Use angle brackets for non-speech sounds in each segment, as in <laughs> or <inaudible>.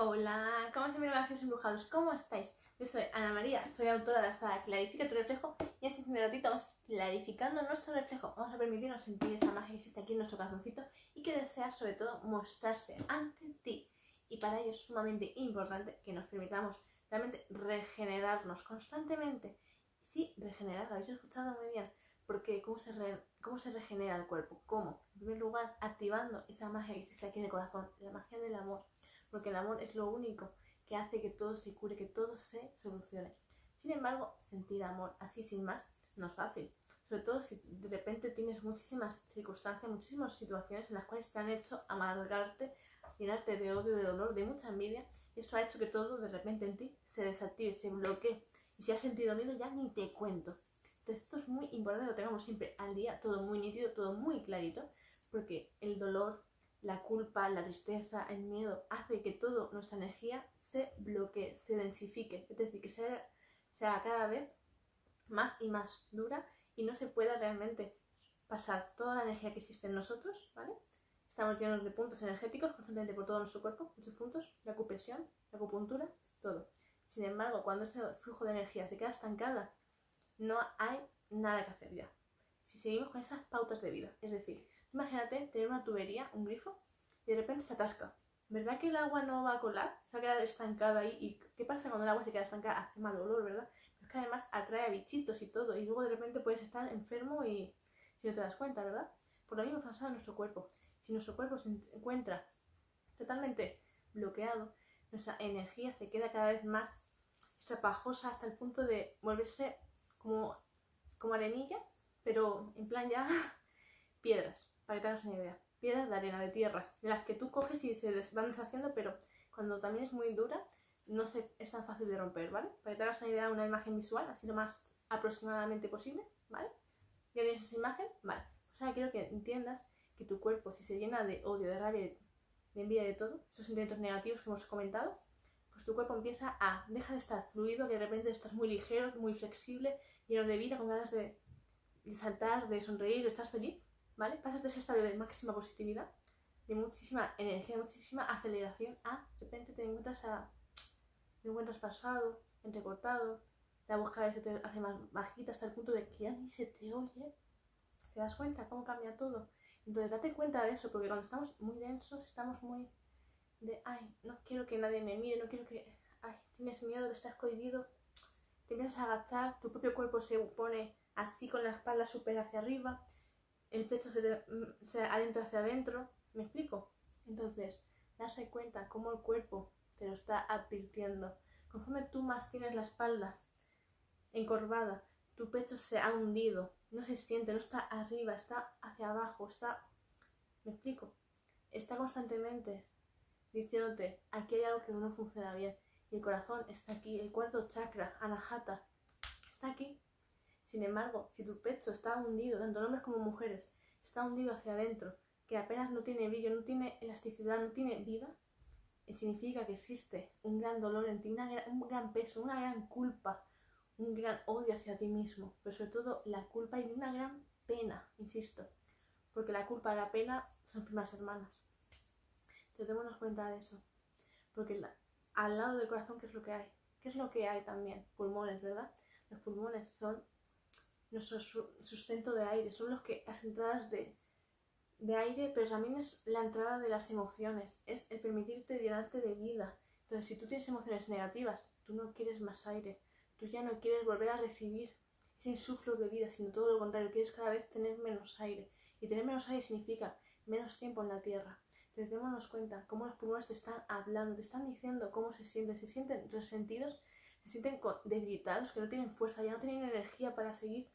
Hola, ¿cómo se me gracias embrujados? ¿Cómo estáis? Yo soy Ana María, soy autora de la Clarifica tu reflejo y este ratito vamos clarificando nuestro reflejo. Vamos a permitirnos sentir esa magia que existe aquí en nuestro corazoncito y que desea sobre todo mostrarse ante ti. Y para ello es sumamente importante que nos permitamos realmente regenerarnos constantemente. Sí, regenerar, lo habéis escuchado muy bien. Porque ¿cómo se, ¿cómo se regenera el cuerpo? ¿Cómo? En primer lugar, activando esa magia que existe aquí en el corazón, la magia del amor porque el amor es lo único que hace que todo se cure, que todo se solucione. Sin embargo, sentir amor así sin más no es fácil, sobre todo si de repente tienes muchísimas circunstancias, muchísimas situaciones en las cuales te han hecho amargarte, llenarte de odio, de dolor, de mucha envidia, y eso ha hecho que todo de repente en ti se desactive, se bloquee, y si has sentido miedo ya ni te cuento. Entonces esto es muy importante que lo tengamos siempre al día, todo muy nítido, todo muy clarito, porque el dolor, la culpa, la tristeza, el miedo, hace que toda nuestra energía se bloquee, se densifique, es decir, que sea, cada vez más y más dura y no se pueda realmente pasar toda la energía que existe en nosotros, ¿vale? Estamos llenos de puntos energéticos constantemente por todo nuestro cuerpo, muchos puntos, la acupresión, la acupuntura, todo. Sin embargo, cuando ese flujo de energía se queda estancada, no hay nada que hacer ya. Si seguimos con esas pautas de vida, es decir, Imagínate tener una tubería, un grifo, y de repente se atasca. ¿Verdad que el agua no va a colar? Se va a quedar estancada ahí. ¿Y qué pasa cuando el agua se queda estancada? Hace mal olor, ¿verdad? Pero es que además atrae a bichitos y todo. Y luego de repente puedes estar enfermo y si no te das cuenta, ¿verdad? Por lo mismo pasa en nuestro cuerpo. Si nuestro cuerpo se encuentra totalmente bloqueado, nuestra energía se queda cada vez más zapajosa hasta el punto de volverse como, como arenilla, pero en plan ya <laughs> piedras para que te hagas una idea. Piedras de arena, de tierra, de las que tú coges y se van deshaciendo, pero cuando también es muy dura, no se, es tan fácil de romper, ¿vale? Para que te hagas una idea, una imagen visual, así lo más aproximadamente posible, ¿vale? ¿Ya tienes esa imagen? Vale. Pues ahora quiero que entiendas que tu cuerpo, si se llena de odio, de rabia, de envidia, de todo, esos sentimientos negativos que hemos comentado, pues tu cuerpo empieza a, deja de estar fluido, que de repente estás muy ligero, muy flexible, lleno de vida, con ganas de, de saltar, de sonreír, de estar feliz, ¿vale? Pasas de ese estado de máxima positividad, de muchísima energía, de muchísima aceleración, a de repente te encuentras, a, te encuentras pasado, entrecortado, la voz cada vez se te hace más bajita hasta el punto de que ya ni se te oye. ¿Te das cuenta cómo cambia todo? Entonces date cuenta de eso, porque cuando estamos muy densos, estamos muy de, ay, no quiero que nadie me mire, no quiero que, ay, tienes miedo estar cohibido, te empiezas a agachar, tu propio cuerpo se pone así con la espalda súper hacia arriba, el pecho se, mm, se adentra hacia adentro. ¿Me explico? Entonces, darse cuenta cómo el cuerpo te lo está advirtiendo. Conforme tú más tienes la espalda encorvada, tu pecho se ha hundido, no se siente, no está arriba, está hacia abajo, está... ¿Me explico? Está constantemente diciéndote, aquí hay algo que no funciona bien. Y el corazón está aquí, el cuarto chakra, anahata, está aquí. Sin embargo, si tu pecho está hundido, tanto hombres como mujeres, está hundido hacia adentro, que apenas no tiene brillo, no tiene elasticidad, no tiene vida, eh, significa que existe un gran dolor en ti, un gran peso, una gran culpa, un gran odio hacia ti mismo, pero sobre todo la culpa y una gran pena, insisto, porque la culpa y la pena son primas hermanas. Entonces démonos cuenta de eso, porque al lado del corazón, ¿qué es lo que hay? ¿Qué es lo que hay también? Pulmones, ¿verdad? Los pulmones son nuestro sustento de aire, son los que las entradas de, de aire, pero también es la entrada de las emociones, es el permitirte llenarte de vida. Entonces, si tú tienes emociones negativas, tú no quieres más aire, tú ya no quieres volver a recibir ese insuflo de vida, sino todo lo contrario, quieres cada vez tener menos aire. Y tener menos aire significa menos tiempo en la tierra. Entonces, démonos cuenta cómo los pulmones te están hablando, te están diciendo cómo se sienten, se sienten resentidos, se sienten debilitados, que no tienen fuerza, ya no tienen energía para seguir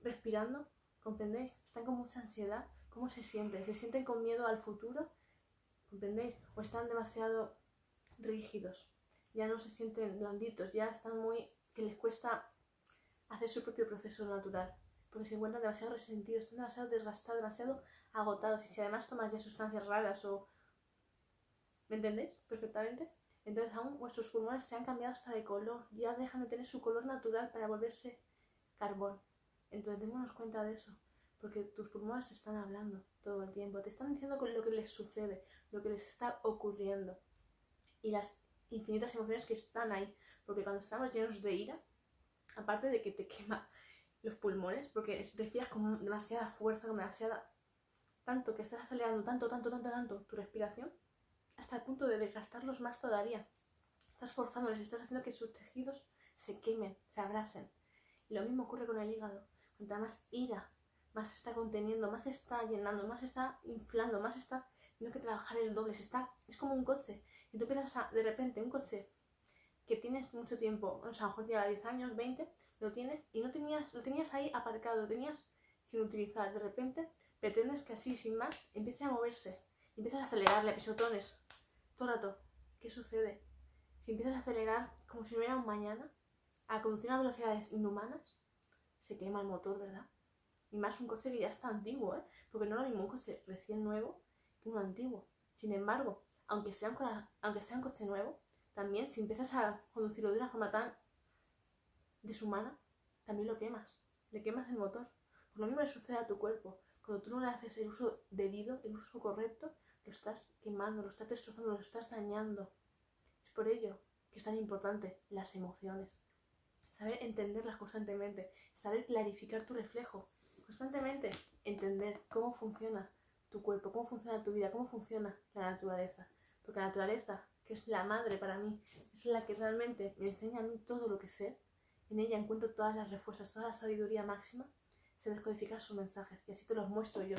respirando, ¿comprendéis? Están con mucha ansiedad. ¿Cómo se sienten? ¿Se sienten con miedo al futuro? ¿Comprendéis? ¿O están demasiado rígidos? Ya no se sienten blanditos, ya están muy... que les cuesta hacer su propio proceso natural. Porque se encuentran demasiado resentidos, están demasiado desgastados, demasiado agotados. Y si además tomas ya sustancias raras o... ¿Me entendéis? Perfectamente. Entonces aún vuestros pulmones se han cambiado hasta de color. Ya dejan de tener su color natural para volverse carbón. Entonces démonos cuenta de eso, porque tus pulmones te están hablando todo el tiempo, te están diciendo lo que les sucede, lo que les está ocurriendo. y las infinitas emociones que están ahí. Porque cuando estamos llenos de ira, aparte de que te quema los pulmones, porque respiras con demasiada fuerza, con demasiada... Tanto que estás acelerando tanto, tanto, tanto, tanto tu respiración, hasta el punto de desgastarlos más todavía. Estás forzándoles, estás haciendo que sus tejidos se quemen, se abrasen. Lo mismo ocurre con el hígado. Cuanta más ira, más está conteniendo, más está llenando, más está inflando, más está teniendo que trabajar el doble. está, es como un coche. Y tú empiezas a, de repente, un coche que tienes mucho tiempo, o sea, a lo mejor lleva 10 años, 20, lo tienes y no tenías, lo tenías ahí aparcado, lo tenías sin utilizar. De repente pretendes que así, sin más, empiece a moverse. Empiezas a acelerarle pisotones todo el rato. ¿Qué sucede? Si empiezas a acelerar como si no hubiera un mañana, a conducir a velocidades inhumanas, se quema el motor, ¿verdad? Y más un coche que ya está antiguo, ¿eh? Porque no es lo mismo un coche recién nuevo que uno antiguo. Sin embargo, aunque sea un, aunque sea un coche nuevo, también si empiezas a conducirlo de una forma tan deshumana, también lo quemas. Le quemas el motor. Por lo mismo le sucede a tu cuerpo. Cuando tú no le haces el uso debido, el uso correcto, lo estás quemando, lo estás destrozando, lo estás dañando. Es por ello que es tan importante las emociones saber entenderlas constantemente, saber clarificar tu reflejo, constantemente entender cómo funciona tu cuerpo, cómo funciona tu vida, cómo funciona la naturaleza. Porque la naturaleza, que es la madre para mí, es la que realmente me enseña a mí todo lo que sé, en ella encuentro todas las respuestas, toda la sabiduría máxima, se descodifican sus mensajes y así te los muestro yo,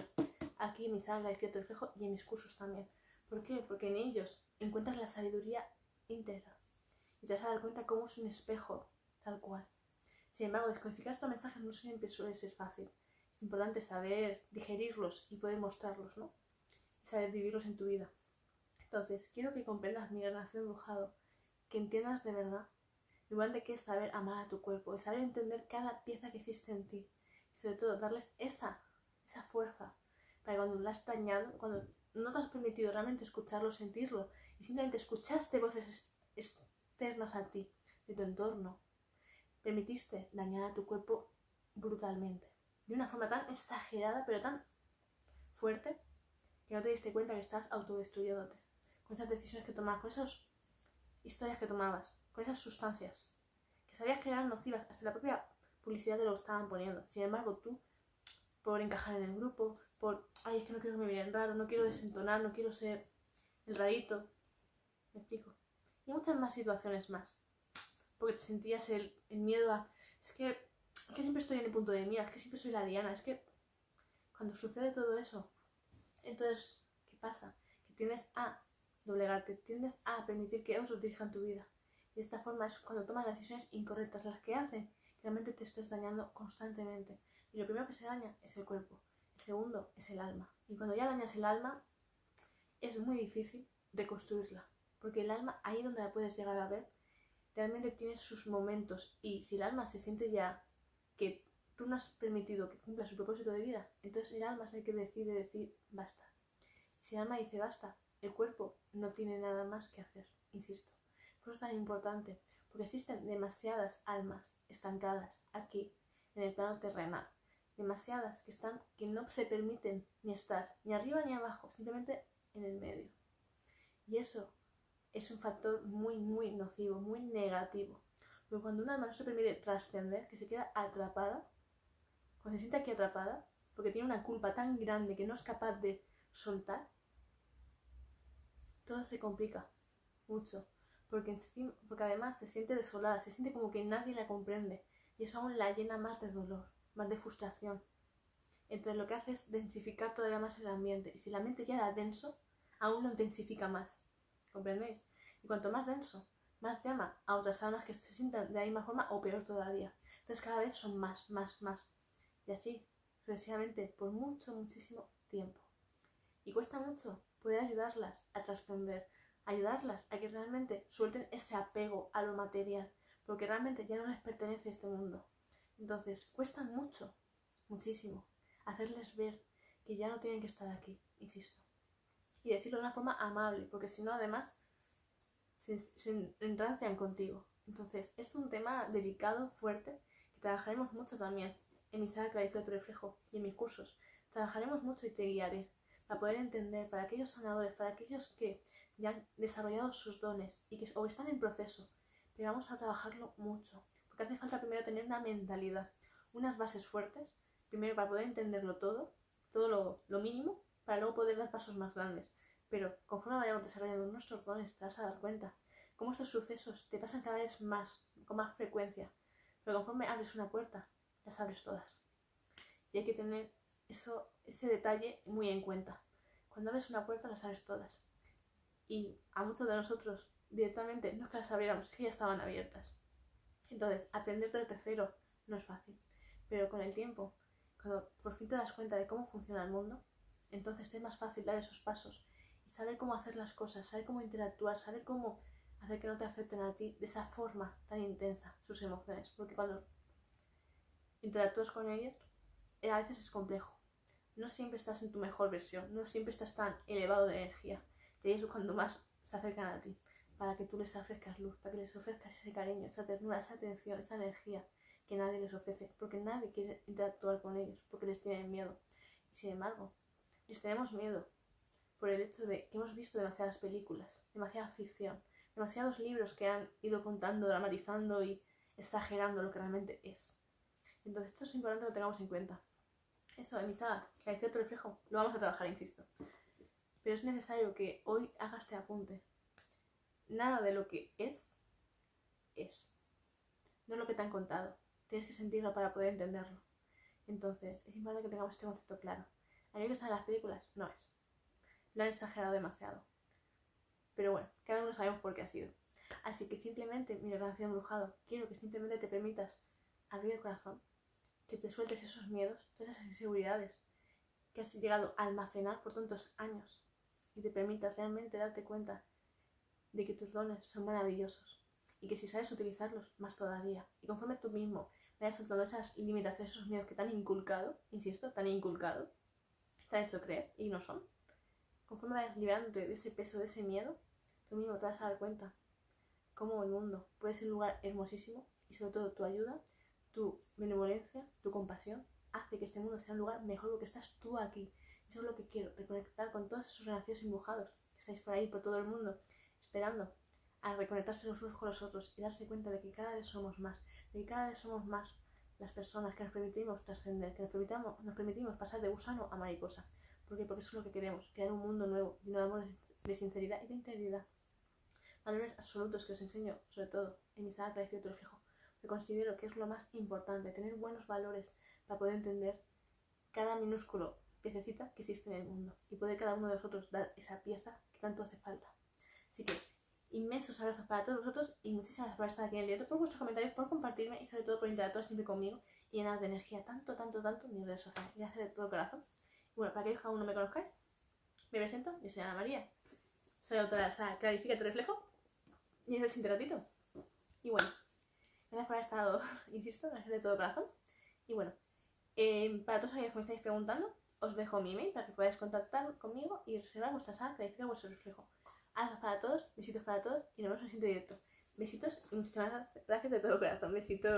aquí en mi sala de cierto reflejo y en mis cursos también. ¿Por qué? Porque en ellos encuentras la sabiduría íntegra y te vas a dar cuenta cómo es un espejo tal cual. Sin embargo, descodificar estos mensajes no siempre suele ser fácil. Es importante saber digerirlos y poder mostrarlos, ¿no? Y saber vivirlos en tu vida. Entonces, quiero que comprendas mi relación dibujado, que entiendas de verdad lo importante que es saber amar a tu cuerpo, y saber entender cada pieza que existe en ti. Y sobre todo, darles esa, esa fuerza para que cuando la has dañado, cuando no te has permitido realmente escucharlo, sentirlo, y simplemente escuchaste voces externas a ti, de tu entorno, permitiste dañar a tu cuerpo brutalmente. De una forma tan exagerada, pero tan fuerte, que no te diste cuenta que estás autodestruyéndote. Con esas decisiones que tomabas, con esas historias que tomabas, con esas sustancias, que sabías que eran nocivas, hasta la propia publicidad te lo estaban poniendo. Sin embargo, tú, por encajar en el grupo, por, ay, es que no quiero que me miren raro, no quiero desentonar, no quiero ser el rarito. ¿Me explico? Y muchas más situaciones más porque te sentías el, miedo a... Es que, es que siempre estoy en el punto de mira, es que siempre soy la Diana, es que cuando sucede todo eso, entonces, ¿qué pasa? Que tiendes a doblegarte, tiendes a permitir que otros dirijan tu vida. Y de esta forma es cuando tomas decisiones incorrectas las que hacen realmente te estés dañando constantemente. Y lo primero que se daña es el cuerpo, el segundo es el alma. Y cuando ya dañas el alma, es muy difícil reconstruirla, porque el alma ahí donde la puedes llegar a ver realmente tiene sus momentos y si el alma se siente ya que tú no has permitido que cumpla su propósito de vida, entonces el alma es el que decide decir basta. Si el alma dice basta, el cuerpo no tiene nada más que hacer, insisto. Por eso es tan importante, porque existen demasiadas almas estancadas aquí, en el plano terrenal. Demasiadas que están, que no se permiten ni estar ni arriba ni abajo, simplemente en el medio. Y eso es un factor muy, muy nocivo, muy negativo. Pero cuando una alma no se permite trascender, que se queda atrapada, cuando se siente aquí atrapada, porque tiene una culpa tan grande que no es capaz de soltar, todo se complica mucho. Porque, porque además se siente desolada, se siente como que nadie la comprende. Y eso aún la llena más de dolor, más de frustración. Entonces lo que hace es densificar todavía más el ambiente. Y si el ambiente ya era denso, aún lo intensifica más. ¿Comprendéis? Y cuanto más denso, más llama a otras almas que se sientan de la misma forma o peor todavía. Entonces cada vez son más, más, más. Y así, sucesivamente, por mucho, muchísimo tiempo. Y cuesta mucho poder ayudarlas a trascender, ayudarlas a que realmente suelten ese apego a lo material, porque realmente ya no les pertenece este mundo. Entonces, cuesta mucho, muchísimo, hacerles ver que ya no tienen que estar aquí, insisto y decirlo de una forma amable, porque si no, además, se, enrancian contigo. Entonces, es un tema delicado, fuerte, que trabajaremos mucho también en mi sala Clarifica tu reflejo y en mis cursos. Trabajaremos mucho y te guiaré para poder entender, para aquellos sanadores, para aquellos que ya han desarrollado sus dones y que o están en proceso, pero vamos a trabajarlo mucho, porque hace falta primero tener una mentalidad, unas bases fuertes, primero para poder entenderlo todo, todo lo, lo mínimo, para luego poder dar pasos más grandes. Pero conforme vayamos desarrollando nuestros dones, te vas a dar cuenta cómo estos sucesos te pasan cada vez más, con más frecuencia. Pero conforme abres una puerta, las abres todas. Y hay que tener eso, ese detalle muy en cuenta. Cuando abres una puerta, las abres todas. Y a muchos de nosotros directamente no es que las abriéramos, es que ya estaban abiertas. Entonces, aprender del tercero no es fácil. Pero con el tiempo, cuando por fin te das cuenta de cómo funciona el mundo, entonces te es más fácil dar esos pasos y saber cómo hacer las cosas, saber cómo interactuar, saber cómo hacer que no te afecten a ti de esa forma tan intensa sus emociones. Porque cuando interactúas con ellos, eh, a veces es complejo. No siempre estás en tu mejor versión, no siempre estás tan elevado de energía. Y es cuando más se acercan a ti, para que tú les ofrezcas luz, para que les ofrezcas ese cariño, esa ternura, esa atención, esa energía que nadie les ofrece, porque nadie quiere interactuar con ellos, porque les tienen miedo. Sin embargo, les tenemos miedo por el hecho de que hemos visto demasiadas películas, demasiada ficción, demasiados libros que han ido contando, dramatizando y exagerando lo que realmente es. Entonces, esto es importante que lo tengamos en cuenta. Eso, emisada, que hay cierto reflejo, lo vamos a trabajar, insisto. Pero es necesario que hoy hagas este apunte. Nada de lo que es, es. No es lo que te han contado. Tienes que sentirlo para poder entenderlo. Entonces, es importante que tengamos este concepto claro. A mí que en las películas, no es. Lo han exagerado demasiado. Pero bueno, cada uno sabemos por qué ha sido. Así que simplemente, mi relación embrujado, quiero que simplemente te permitas abrir el corazón, que te sueltes esos miedos, todas esas inseguridades que has llegado a almacenar por tantos años y te permitas realmente darte cuenta de que tus dones son maravillosos y que si sabes utilizarlos, más todavía. Y conforme tú mismo vayas soltando esas limitaciones, esos miedos que te han inculcado, insisto, te han inculcado, te han hecho creer y no son, conforme vayas liberándote de ese peso, de ese miedo, tú mismo te vas a dar cuenta cómo el mundo puede ser un lugar hermosísimo y sobre todo tu ayuda, tu benevolencia, tu compasión hace que este mundo sea un lugar mejor porque estás tú aquí. Eso es lo que quiero, reconectar con todos esos renacidos embujados que estáis por ahí, por todo el mundo, esperando a reconectarse los unos con los otros y darse cuenta de que cada vez somos más, de que cada vez somos más las personas que nos permitimos trascender, que nos permitimos, nos permitimos pasar de gusano a mariposa. ¿Por qué? Porque eso es lo que queremos, crear un mundo nuevo, lleno de amor, de sinceridad y de integridad. Valores absolutos que os enseño, sobre todo, en mi sala de reflejo. que considero que es lo más importante, tener buenos valores para poder entender cada minúsculo piececita que existe en el mundo y poder cada uno de nosotros dar esa pieza que tanto hace falta. Así que inmensos abrazos para todos vosotros y muchísimas gracias por estar aquí en el directo, por vuestros comentarios, por compartirme y sobre todo por interactuar siempre conmigo y llenar de energía tanto, tanto, tanto mis redes sociales. Gracias de todo corazón. bueno, para que aún no me conozcáis, me presento, yo soy Ana María. Soy autora de esa Clarifica tu reflejo y es el ratito. Y bueno, gracias por haber estado, <laughs> insisto, gracias de todo corazón. Y bueno, eh, para todos aquellos que me estáis preguntando, os dejo mi email para que podáis contactar conmigo y reservar vuestra sala Clarifica vuestro reflejo. Abrazos para todos, besitos para todos y nos vemos en el siguiente directo. Besitos y muchísimas gracias de todo corazón. Besitos.